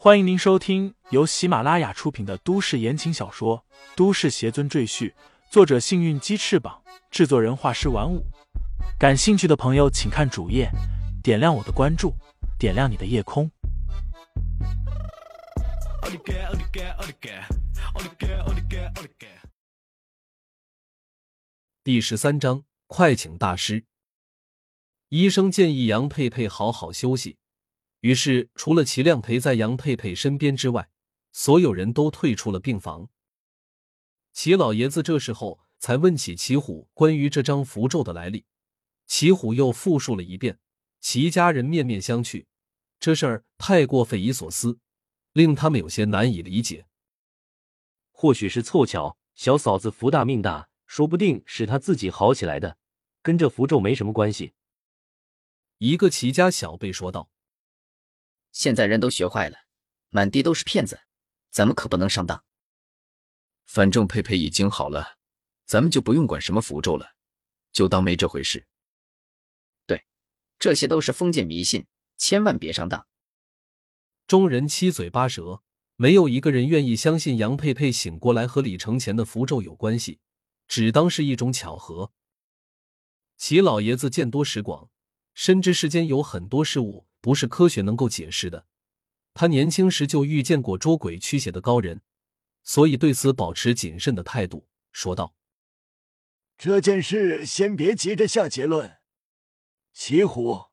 欢迎您收听由喜马拉雅出品的都市言情小说《都市邪尊赘婿》，作者：幸运鸡翅膀，制作人：画师玩五。感兴趣的朋友，请看主页，点亮我的关注，点亮你的夜空。第十三章，快请大师。医生建议杨佩佩好好休息。于是，除了齐亮陪在杨佩佩身边之外，所有人都退出了病房。齐老爷子这时候才问起齐虎关于这张符咒的来历，齐虎又复述了一遍。齐家人面面相觑，这事儿太过匪夷所思，令他们有些难以理解。或许是凑巧，小嫂子福大命大，说不定是她自己好起来的，跟这符咒没什么关系。一个齐家小辈说道。现在人都学坏了，满地都是骗子，咱们可不能上当。反正佩佩已经好了，咱们就不用管什么符咒了，就当没这回事。对，这些都是封建迷信，千万别上当。众人七嘴八舌，没有一个人愿意相信杨佩佩醒过来和李承前的符咒有关系，只当是一种巧合。齐老爷子见多识广，深知世间有很多事物。不是科学能够解释的。他年轻时就遇见过捉鬼驱邪的高人，所以对此保持谨慎的态度，说道：“这件事先别急着下结论。齐虎，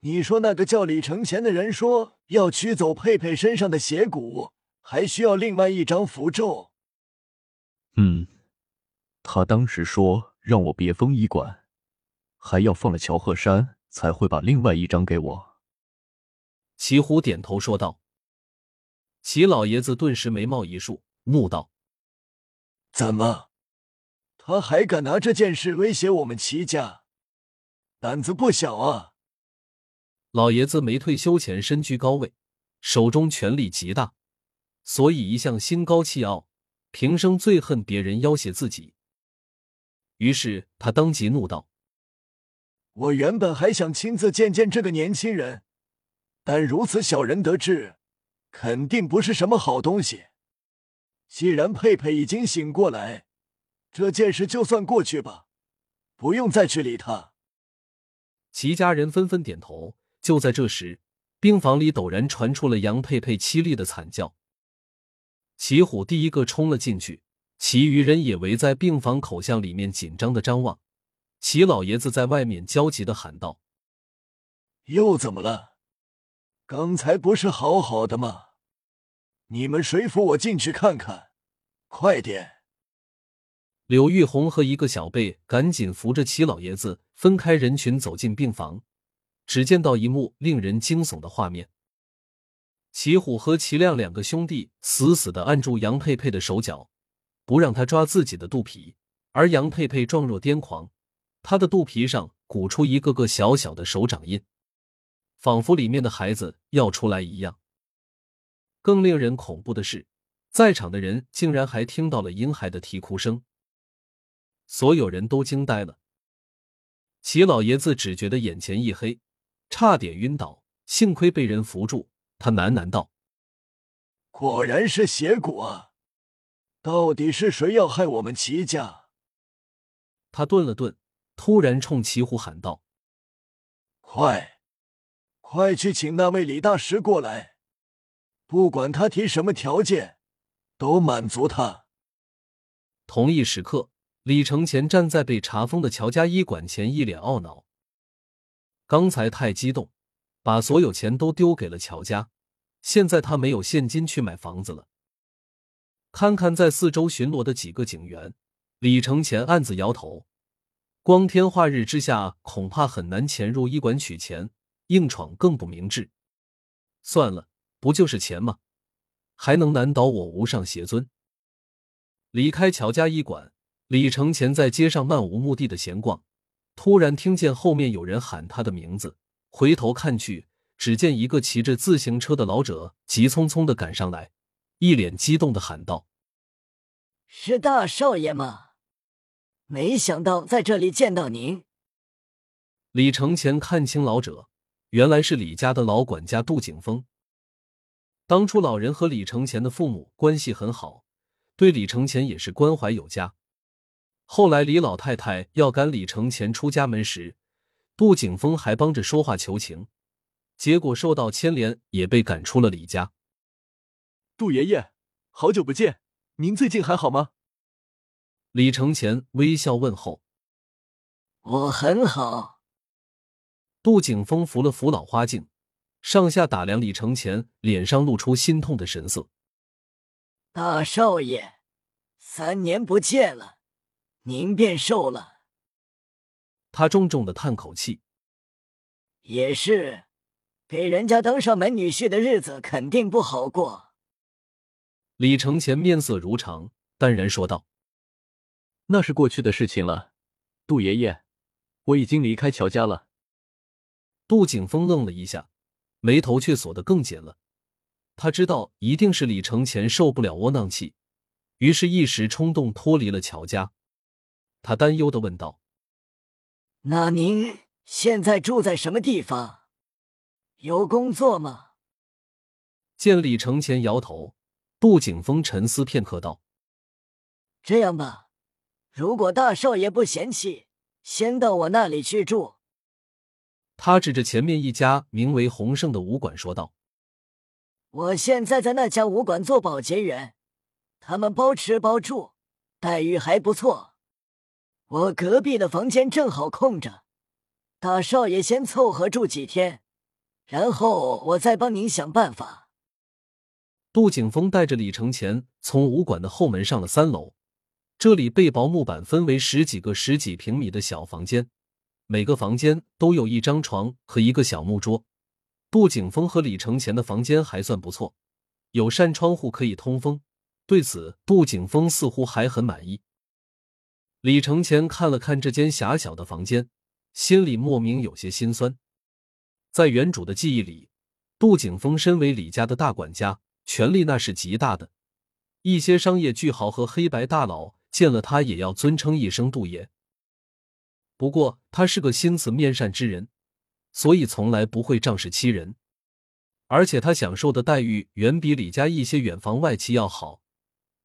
你说那个叫李承前的人说要驱走佩佩身上的邪骨，还需要另外一张符咒。嗯，他当时说让我别封医馆，还要放了乔鹤山才会把另外一张给我。”齐虎点头说道：“齐老爷子顿时眉毛一竖，怒道：‘怎么，他还敢拿这件事威胁我们齐家？胆子不小啊！’老爷子没退休前身居高位，手中权力极大，所以一向心高气傲，平生最恨别人要挟自己。于是他当即怒道：‘我原本还想亲自见见这个年轻人。’”但如此小人得志，肯定不是什么好东西。既然佩佩已经醒过来，这件事就算过去吧，不用再去理他。齐家人纷纷点头。就在这时，病房里陡然传出了杨佩佩凄厉的惨叫。齐虎第一个冲了进去，其余人也围在病房口向里面紧张的张望。齐老爷子在外面焦急的喊道：“又怎么了？”刚才不是好好的吗？你们谁扶我进去看看？快点！柳玉红和一个小辈赶紧扶着齐老爷子分开人群走进病房。只见到一幕令人惊悚的画面：齐虎和齐亮两个兄弟死死的按住杨佩佩的手脚，不让他抓自己的肚皮。而杨佩佩状若癫狂，他的肚皮上鼓出一个个小小的手掌印。仿佛里面的孩子要出来一样。更令人恐怖的是，在场的人竟然还听到了婴孩的啼哭声。所有人都惊呆了。齐老爷子只觉得眼前一黑，差点晕倒，幸亏被人扶住。他喃喃道：“果然是邪骨啊！到底是谁要害我们齐家？”他顿了顿，突然冲齐虎喊道：“快！”快去请那位李大师过来，不管他提什么条件，都满足他。同一时刻，李承前站在被查封的乔家医馆前，一脸懊恼。刚才太激动，把所有钱都丢给了乔家，现在他没有现金去买房子了。看看在四周巡逻的几个警员，李承前暗自摇头。光天化日之下，恐怕很难潜入医馆取钱。硬闯更不明智。算了，不就是钱吗？还能难倒我无上邪尊？离开乔家医馆，李承前在街上漫无目的的闲逛，突然听见后面有人喊他的名字，回头看去，只见一个骑着自行车的老者急匆匆的赶上来，一脸激动的喊道：“是大少爷吗？没想到在这里见到您。”李承前看清老者。原来是李家的老管家杜景峰。当初老人和李承前的父母关系很好，对李承前也是关怀有加。后来李老太太要赶李承前出家门时，杜景峰还帮着说话求情，结果受到牵连，也被赶出了李家。杜爷爷，好久不见，您最近还好吗？李承前微笑问候。我很好。杜景峰扶了扶老花镜，上下打量李承前，脸上露出心痛的神色。大少爷，三年不见了，您变瘦了。他重重的叹口气。也是，给人家当上门女婿的日子肯定不好过。李承前面色如常，淡然说道：“那是过去的事情了，杜爷爷，我已经离开乔家了。”杜景峰愣了一下，眉头却锁得更紧了。他知道一定是李承前受不了窝囊气，于是，一时冲动脱离了乔家。他担忧的问道：“那您现在住在什么地方？有工作吗？”见李承前摇头，杜景峰沉思片刻道：“这样吧，如果大少爷不嫌弃，先到我那里去住。”他指着前面一家名为洪盛的武馆说道：“我现在在那家武馆做保洁员，他们包吃包住，待遇还不错。我隔壁的房间正好空着，大少爷先凑合住几天，然后我再帮您想办法。”杜景峰带着李承前从武馆的后门上了三楼，这里被薄木板分为十几个十几平米的小房间。每个房间都有一张床和一个小木桌。杜景峰和李承前的房间还算不错，有扇窗户可以通风。对此，杜景峰似乎还很满意。李承前看了看这间狭小的房间，心里莫名有些心酸。在原主的记忆里，杜景峰身为李家的大管家，权力那是极大的。一些商业巨豪和黑白大佬见了他，也要尊称一声杜爷。不过他是个心慈面善之人，所以从来不会仗势欺人，而且他享受的待遇远比李家一些远房外戚要好。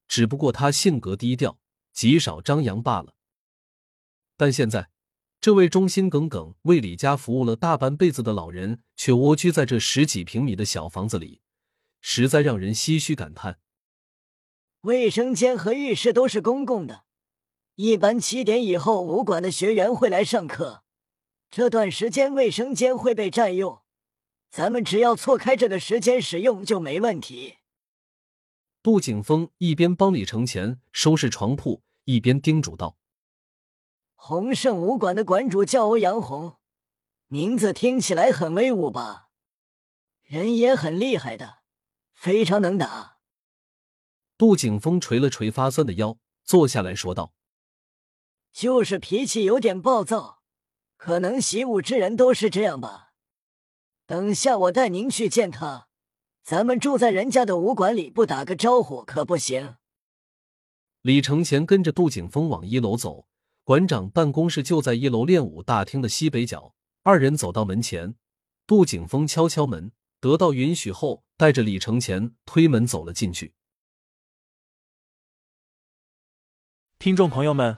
只不过他性格低调，极少张扬罢了。但现在，这位忠心耿耿为李家服务了大半辈子的老人，却蜗居在这十几平米的小房子里，实在让人唏嘘感叹。卫生间和浴室都是公共的。一般七点以后，武馆的学员会来上课，这段时间卫生间会被占用，咱们只要错开这个时间使用就没问题。杜景峰一边帮李承前收拾床铺，一边叮嘱道：“洪盛武馆的馆主叫欧阳红，名字听起来很威武吧？人也很厉害的，非常能打。”杜景峰捶了捶发酸的腰，坐下来说道。就是脾气有点暴躁，可能习武之人都是这样吧。等下我带您去见他，咱们住在人家的武馆里，不打个招呼可不行。李承前跟着杜景峰往一楼走，馆长办公室就在一楼练武大厅的西北角。二人走到门前，杜景峰敲敲门，得到允许后，带着李承前推门走了进去。听众朋友们。